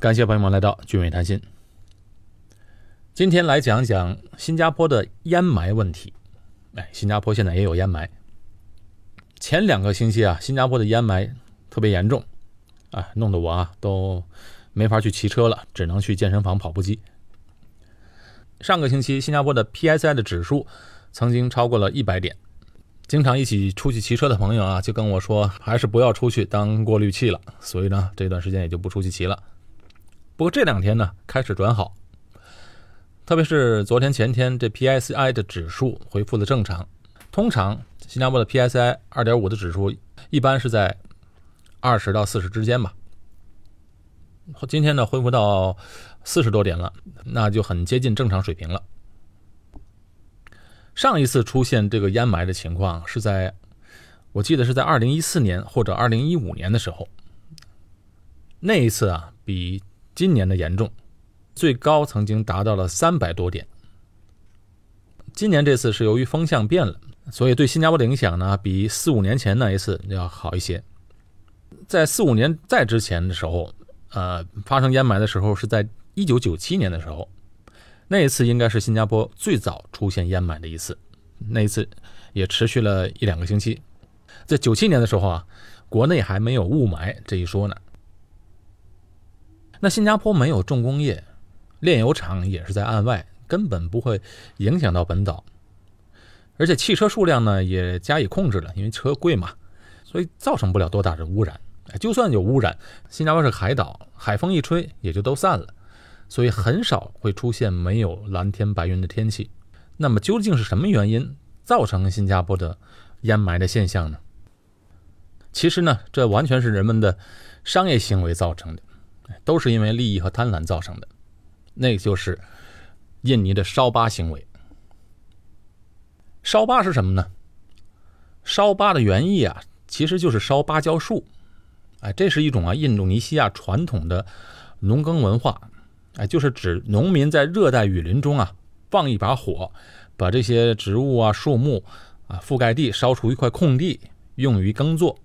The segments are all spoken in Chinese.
感谢朋友们来到俊伟谈心。今天来讲讲新加坡的烟霾问题。哎，新加坡现在也有烟霾。前两个星期啊，新加坡的烟霾特别严重，啊，弄得我啊都没法去骑车了，只能去健身房跑步机。上个星期，新加坡的 PSI 的指数曾经超过了一百点。经常一起出去骑车的朋友啊，就跟我说，还是不要出去当过滤器了。所以呢，这段时间也就不出去骑了。不过这两天呢，开始转好，特别是昨天前天，这 PSI 的指数恢复了正常。通常新加坡的 PSI 二点五的指数一般是在二十到四十之间吧。今天呢，恢复到四十多点了，那就很接近正常水平了。上一次出现这个烟霾的情况是在，我记得是在二零一四年或者二零一五年的时候。那一次啊，比今年的严重，最高曾经达到了三百多点。今年这次是由于风向变了，所以对新加坡的影响呢，比四五年前那一次要好一些。在四五年再之前的时候，呃，发生烟霾的时候是在一九九七年的时候。那一次应该是新加坡最早出现烟霾的一次，那一次也持续了一两个星期。在九七年的时候啊，国内还没有雾霾这一说呢。那新加坡没有重工业，炼油厂也是在岸外，根本不会影响到本岛。而且汽车数量呢也加以控制了，因为车贵嘛，所以造成不了多大的污染。就算有污染，新加坡是海岛，海风一吹也就都散了。所以很少会出现没有蓝天白云的天气。那么究竟是什么原因造成新加坡的烟霾的现象呢？其实呢，这完全是人们的商业行为造成的，都是因为利益和贪婪造成的。那就是印尼的烧巴行为。烧巴是什么呢？烧巴的原意啊，其实就是烧芭蕉树。哎，这是一种啊印度尼西亚传统的农耕文化。哎，就是指农民在热带雨林中啊，放一把火，把这些植物啊、树木啊覆盖地，烧出一块空地，用于耕作。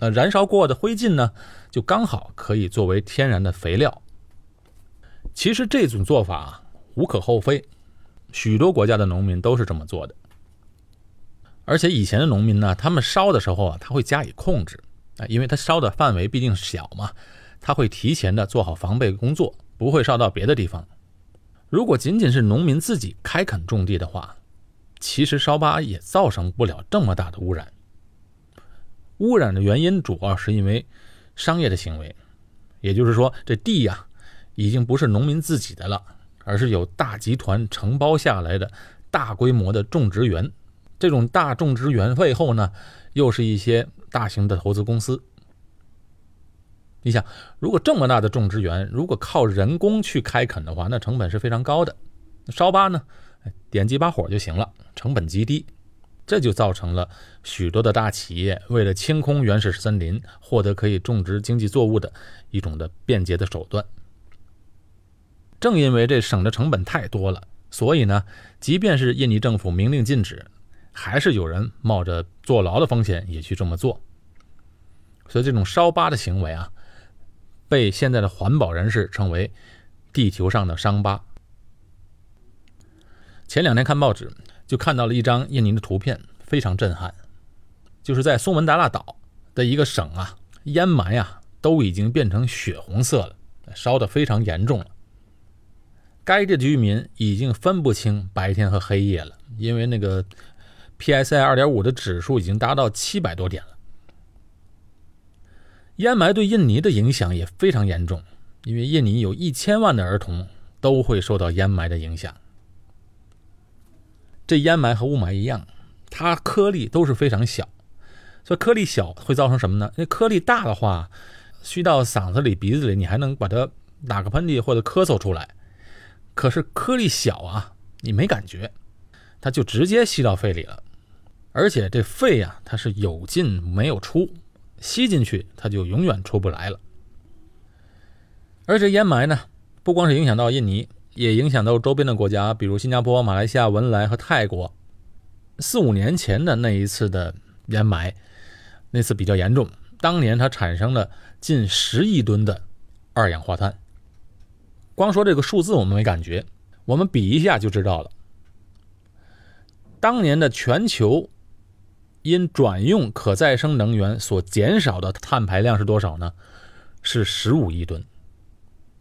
那燃烧过的灰烬呢，就刚好可以作为天然的肥料。其实这种做法无可厚非，许多国家的农民都是这么做的。而且以前的农民呢，他们烧的时候啊，他会加以控制啊，因为他烧的范围毕竟小嘛，他会提前的做好防备工作。不会烧到别的地方。如果仅仅是农民自己开垦种地的话，其实烧巴也造成不了这么大的污染。污染的原因主要是因为商业的行为，也就是说，这地呀已经不是农民自己的了，而是有大集团承包下来的大规模的种植园。这种大种植园背后呢，又是一些大型的投资公司。你想，如果这么大的种植园，如果靠人工去开垦的话，那成本是非常高的。烧巴呢，点几把火就行了，成本极低。这就造成了许多的大企业为了清空原始森林，获得可以种植经济作物的一种的便捷的手段。正因为这省的成本太多了，所以呢，即便是印尼政府明令禁止，还是有人冒着坐牢的风险也去这么做。所以这种烧疤的行为啊。被现在的环保人士称为“地球上的伤疤”。前两天看报纸，就看到了一张印尼的图片，非常震撼。就是在苏门答腊岛的一个省啊，烟霾啊都已经变成血红色了，烧得非常严重了。该地的居民已经分不清白天和黑夜了，因为那个 PSI 二点五的指数已经达到七百多点了。烟霾对印尼的影响也非常严重，因为印尼有一千万的儿童都会受到烟霾的影响。这烟霾和雾霾一样，它颗粒都是非常小，所以颗粒小会造成什么呢？那颗粒大的话，吸到嗓子里、鼻子里，你还能把它打个喷嚏或者咳嗽出来。可是颗粒小啊，你没感觉，它就直接吸到肺里了，而且这肺呀，它是有进没有出。吸进去，它就永远出不来了。而这烟霾呢，不光是影响到印尼，也影响到周边的国家，比如新加坡、马来西亚、文莱和泰国。四五年前的那一次的掩埋，那次比较严重，当年它产生了近十亿吨的二氧化碳。光说这个数字我们没感觉，我们比一下就知道了。当年的全球因转用可再生能源所减少的碳排量是多少呢？是十五亿吨。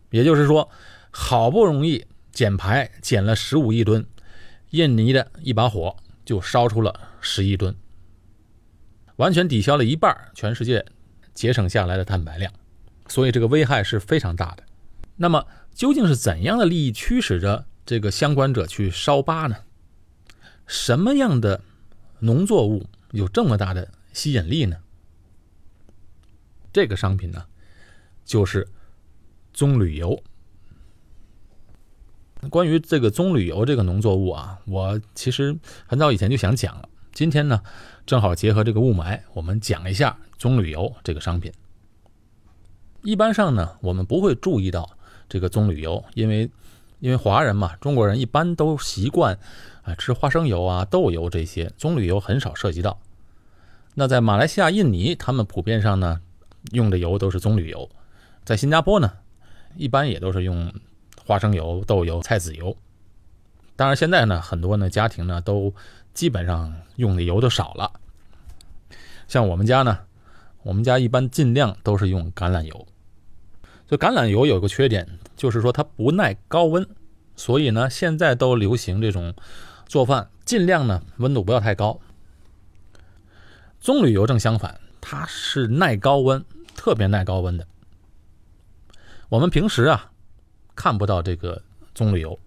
也就是说，好不容易减排减了十五亿吨，印尼的一把火就烧出了十亿吨，完全抵消了一半全世界节省下来的碳排量，所以这个危害是非常大的。那么，究竟是怎样的利益驱使着这个相关者去烧疤呢？什么样的农作物有这么大的吸引力呢？这个商品呢，就是棕榈油。关于这个棕榈油这个农作物啊，我其实很早以前就想讲了。今天呢，正好结合这个雾霾，我们讲一下棕榈油这个商品。一般上呢，我们不会注意到这个棕榈油，因为因为华人嘛，中国人一般都习惯啊。吃花生油啊、豆油这些棕榈油很少涉及到。那在马来西亚、印尼，他们普遍上呢用的油都是棕榈油。在新加坡呢，一般也都是用花生油、豆油、菜籽油。当然，现在呢，很多呢家庭呢都基本上用的油都少了。像我们家呢，我们家一般尽量都是用橄榄油。这橄榄油有个缺点，就是说它不耐高温，所以呢，现在都流行这种。做饭尽量呢温度不要太高。棕榈油正相反，它是耐高温，特别耐高温的。我们平时啊看不到这个棕榈油，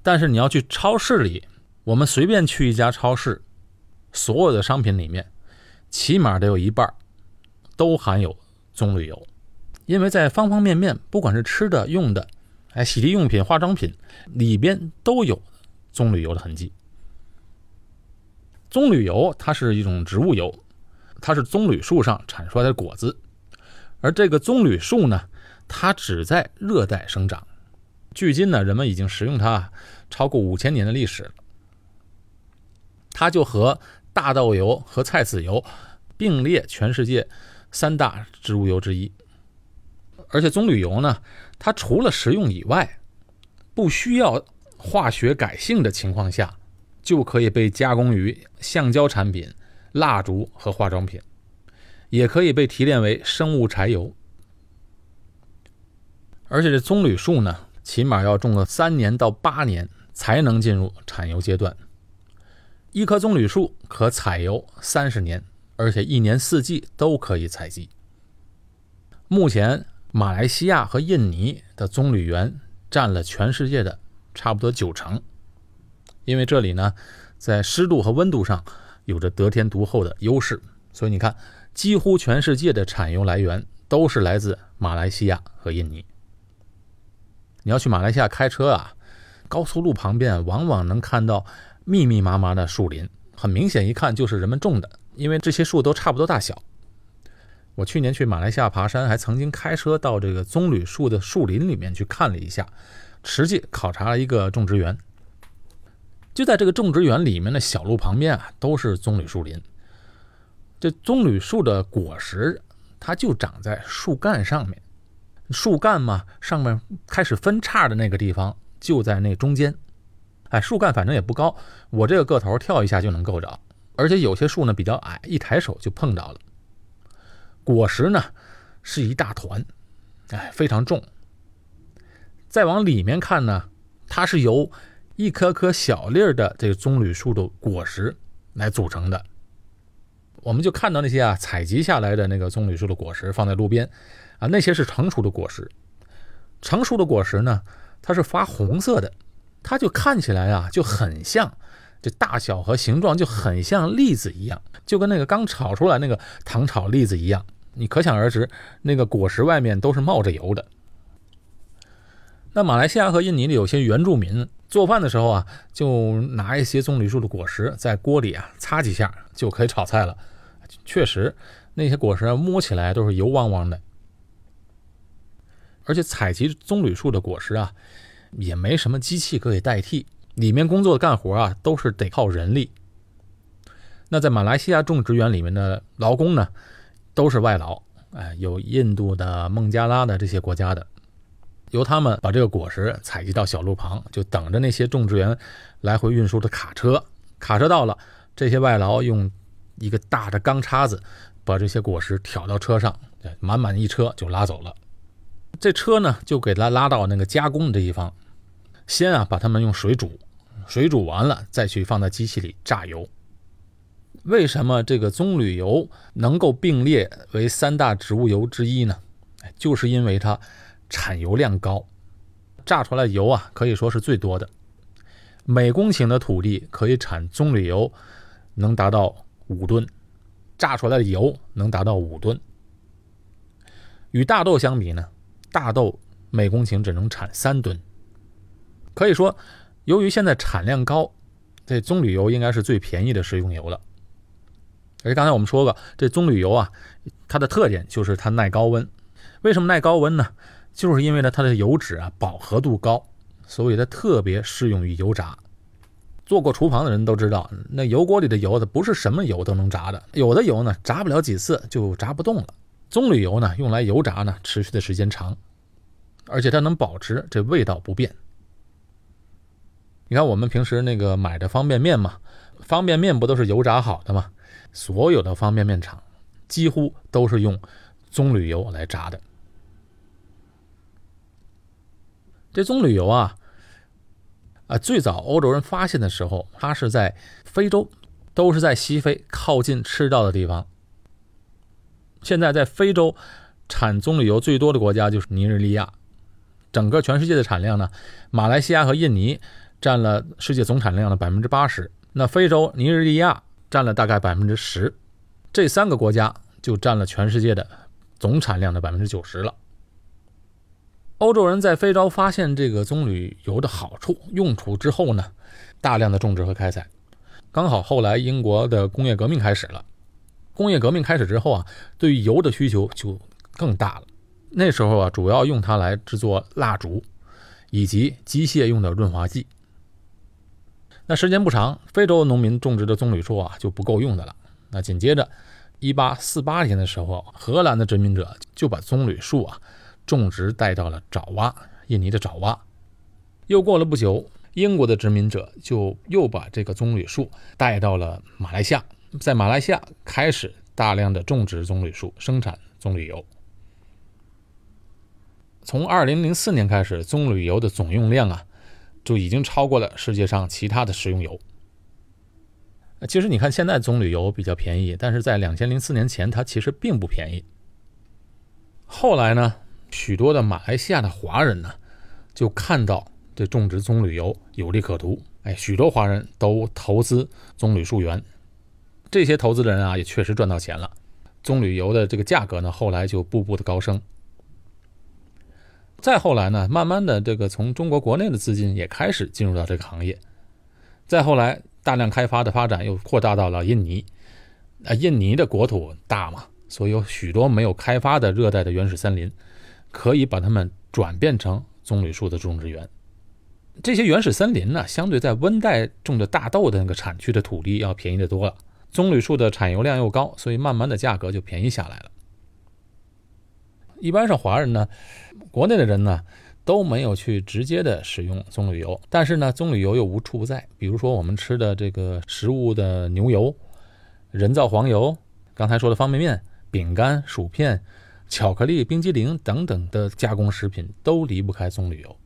但是你要去超市里，我们随便去一家超市，所有的商品里面，起码得有一半都含有棕榈油，因为在方方面面，不管是吃的、用的，哎，洗涤用品、化妆品里边都有。棕榈油的痕迹。棕榈油它是一种植物油，它是棕榈树上产出来的果子。而这个棕榈树呢，它只在热带生长。距今呢，人们已经食用它超过五千年的历史了。它就和大豆油和菜籽油并列全世界三大植物油之一。而且棕榈油呢，它除了食用以外，不需要。化学改性的情况下，就可以被加工于橡胶产品、蜡烛和化妆品，也可以被提炼为生物柴油。而且这棕榈树呢，起码要种个三年到八年才能进入产油阶段。一棵棕榈树可采油三十年，而且一年四季都可以采集。目前，马来西亚和印尼的棕榈园占了全世界的。差不多九成，因为这里呢，在湿度和温度上有着得天独厚的优势，所以你看，几乎全世界的产油来源都是来自马来西亚和印尼。你要去马来西亚开车啊，高速路旁边往往能看到密密麻麻的树林，很明显一看就是人们种的，因为这些树都差不多大小。我去年去马来西亚爬山，还曾经开车到这个棕榈树的树林里面去看了一下。实际考察了一个种植园，就在这个种植园里面的小路旁边啊，都是棕榈树林。这棕榈树的果实，它就长在树干上面，树干嘛，上面开始分叉的那个地方就在那中间。哎，树干反正也不高，我这个个头跳一下就能够着，而且有些树呢比较矮，一抬手就碰到了。果实呢是一大团，哎，非常重。再往里面看呢，它是由一颗颗小粒的这个棕榈树的果实来组成的。我们就看到那些啊采集下来的那个棕榈树的果实放在路边，啊，那些是成熟的果实。成熟的果实呢，它是发红色的，它就看起来啊就很像，这大小和形状就很像栗子一样，就跟那个刚炒出来那个糖炒栗子一样。你可想而知，那个果实外面都是冒着油的。那马来西亚和印尼的有些原住民做饭的时候啊，就拿一些棕榈树的果实在锅里啊擦几下就可以炒菜了。确实，那些果实摸起来都是油汪汪的。而且采集棕榈树的果实啊，也没什么机器可以代替，里面工作的干活啊都是得靠人力。那在马来西亚种植园里面的劳工呢，都是外劳，哎，有印度的、孟加拉的这些国家的，由他们把这个果实采集到小路旁，就等着那些种植园来回运输的卡车。卡车到了，这些外劳用一个大的钢叉子把这些果实挑到车上，满满一车就拉走了。这车呢，就给它拉到那个加工的地方，先啊把它们用水煮，水煮完了再去放在机器里榨油。为什么这个棕榈油能够并列为三大植物油之一呢？就是因为它产油量高，榨出来油啊可以说是最多的，每公顷的土地可以产棕榈油能达到五吨，榨出来的油能达到五吨。与大豆相比呢，大豆每公顷只能产三吨。可以说，由于现在产量高，这棕榈油应该是最便宜的食用油了。而且刚才我们说过，这棕榈油啊，它的特点就是它耐高温。为什么耐高温呢？就是因为呢，它的油脂啊饱和度高，所以它特别适用于油炸。做过厨房的人都知道，那油锅里的油它不是什么油都能炸的，有的油呢炸不了几次就炸不动了。棕榈油呢用来油炸呢，持续的时间长，而且它能保持这味道不变。你看我们平时那个买的方便面嘛，方便面不都是油炸好的吗？所有的方便面厂几乎都是用棕榈油来炸的。这棕榈油啊，啊，最早欧洲人发现的时候，它是在非洲，都是在西非靠近赤道的地方。现在在非洲产棕榈油最多的国家就是尼日利亚，整个全世界的产量呢，马来西亚和印尼占了世界总产量的百分之八十，那非洲尼日利亚。占了大概百分之十，这三个国家就占了全世界的总产量的百分之九十了。欧洲人在非洲发现这个棕榈油的好处、用处之后呢，大量的种植和开采。刚好后来英国的工业革命开始了，工业革命开始之后啊，对于油的需求就更大了。那时候啊，主要用它来制作蜡烛以及机械用的润滑剂。那时间不长，非洲农民种植的棕榈树啊就不够用的了。那紧接着，一八四八年的时候，荷兰的殖民者就把棕榈树啊种植带到了爪哇，印尼的爪哇。又过了不久，英国的殖民者就又把这个棕榈树带到了马来西亚，在马来西亚开始大量的种植棕榈树，生产棕榈油。从二零零四年开始，棕榈油的总用量啊。就已经超过了世界上其他的食用油。其实你看，现在棕榈油比较便宜，但是在两千零四年前，它其实并不便宜。后来呢，许多的马来西亚的华人呢，就看到这种植棕榈油有利可图，哎，许多华人都投资棕榈树园。这些投资人啊，也确实赚到钱了。棕榈油的这个价格呢，后来就步步的高升。再后来呢，慢慢的这个从中国国内的资金也开始进入到这个行业。再后来，大量开发的发展又扩大到了印尼。啊，印尼的国土大嘛，所以有许多没有开发的热带的原始森林，可以把它们转变成棕榈树的种植园。这些原始森林呢，相对在温带种的大豆的那个产区的土地要便宜的多了。棕榈树的产油量又高，所以慢慢的价格就便宜下来了。一般上华人呢，国内的人呢都没有去直接的使用棕榈油，但是呢，棕榈油又无处不在。比如说我们吃的这个食物的牛油、人造黄油，刚才说的方便面、饼干、薯片、巧克力、冰激凌等等的加工食品都离不开棕榈油。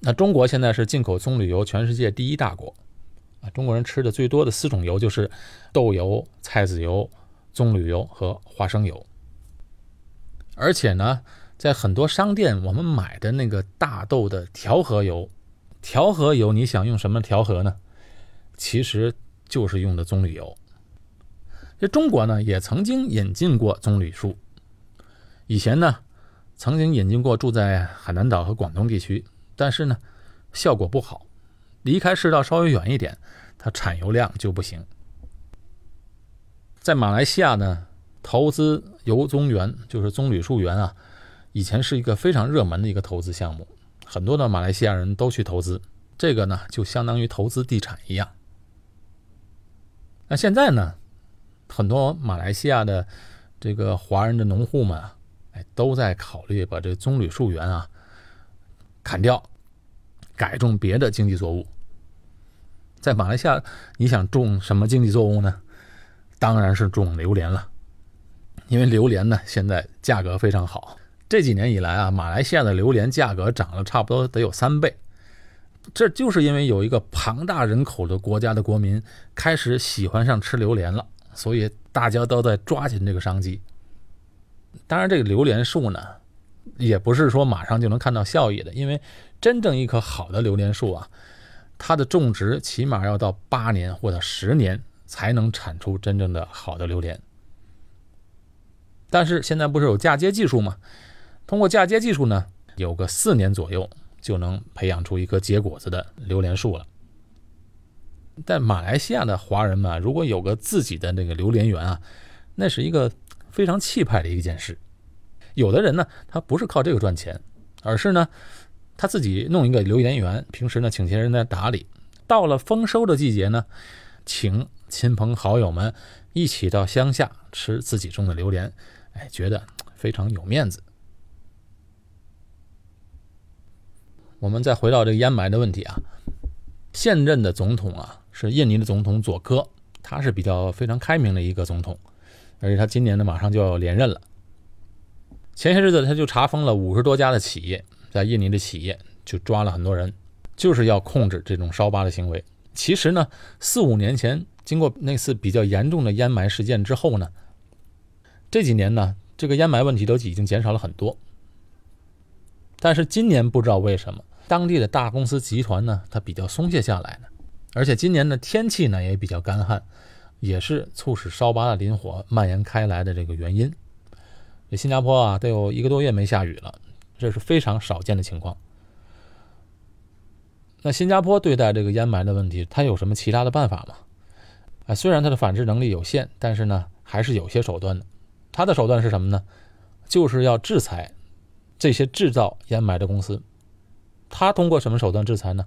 那中国现在是进口棕榈油全世界第一大国啊！中国人吃的最多的四种油就是豆油、菜籽油、棕榈油和花生油。而且呢，在很多商店，我们买的那个大豆的调和油，调和油，你想用什么调和呢？其实就是用的棕榈油。这中国呢，也曾经引进过棕榈树。以前呢，曾经引进过，住在海南岛和广东地区，但是呢，效果不好。离开赤道稍微远一点，它产油量就不行。在马来西亚呢。投资油棕园就是棕榈树园啊，以前是一个非常热门的一个投资项目，很多的马来西亚人都去投资。这个呢，就相当于投资地产一样。那现在呢，很多马来西亚的这个华人的农户们，哎，都在考虑把这棕榈树园啊砍掉，改种别的经济作物。在马来西亚，你想种什么经济作物呢？当然是种榴莲了，因为榴莲呢现在价格非常好。这几年以来啊，马来西亚的榴莲价格涨了差不多得有三倍，这就是因为有一个庞大人口的国家的国民开始喜欢上吃榴莲了，所以大家都在抓紧这个商机。当然，这个榴莲树呢，也不是说马上就能看到效益的，因为真正一棵好的榴莲树啊。它的种植起码要到八年或者十年才能产出真正的好的榴莲。但是现在不是有嫁接技术吗？通过嫁接技术呢，有个四年左右就能培养出一棵结果子的榴莲树了。在马来西亚的华人们，如果有个自己的那个榴莲园啊，那是一个非常气派的一件事。有的人呢，他不是靠这个赚钱，而是呢。他自己弄一个榴莲园，平时呢请些人来打理。到了丰收的季节呢，请亲朋好友们一起到乡下吃自己种的榴莲，哎，觉得非常有面子。我们再回到这个烟霾的问题啊，现任的总统啊是印尼的总统佐科，他是比较非常开明的一个总统，而且他今年呢马上就要连任了。前些日子他就查封了五十多家的企业。在印尼的企业就抓了很多人，就是要控制这种烧疤的行为。其实呢，四五年前经过那次比较严重的烟霾事件之后呢，这几年呢，这个烟霾问题都已经减少了很多。但是今年不知道为什么，当地的大公司集团呢，它比较松懈下来了，而且今年的天气呢也比较干旱，也是促使烧巴的林火蔓延开来的这个原因。这新加坡啊，都有一个多月没下雨了。这是非常少见的情况。那新加坡对待这个烟霾的问题，它有什么其他的办法吗？啊，虽然它的反制能力有限，但是呢，还是有些手段的。它的手段是什么呢？就是要制裁这些制造烟霾的公司。它通过什么手段制裁呢？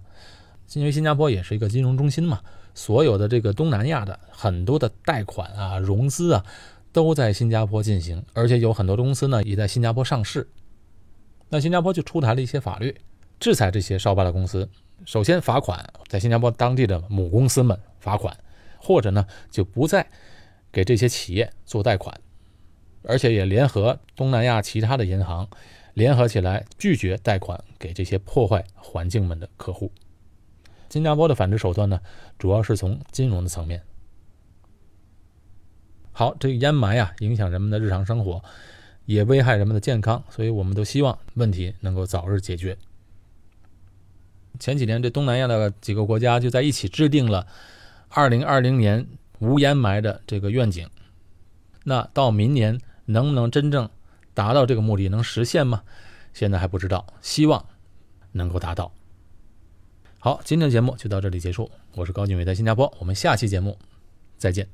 因为新加坡也是一个金融中心嘛，所有的这个东南亚的很多的贷款啊、融资啊，都在新加坡进行，而且有很多公司呢，也在新加坡上市。那新加坡就出台了一些法律，制裁这些烧疤的公司。首先罚款，在新加坡当地的母公司们罚款，或者呢就不再给这些企业做贷款，而且也联合东南亚其他的银行，联合起来拒绝贷款给这些破坏环境们的客户。新加坡的反制手段呢，主要是从金融的层面。好，这个烟霾啊，影响人们的日常生活。也危害人们的健康，所以我们都希望问题能够早日解决。前几年，这东南亚的几个国家就在一起制定了2020年无烟霾的这个愿景。那到明年能不能真正达到这个目的，能实现吗？现在还不知道，希望能够达到。好，今天的节目就到这里结束。我是高俊伟，在新加坡，我们下期节目再见。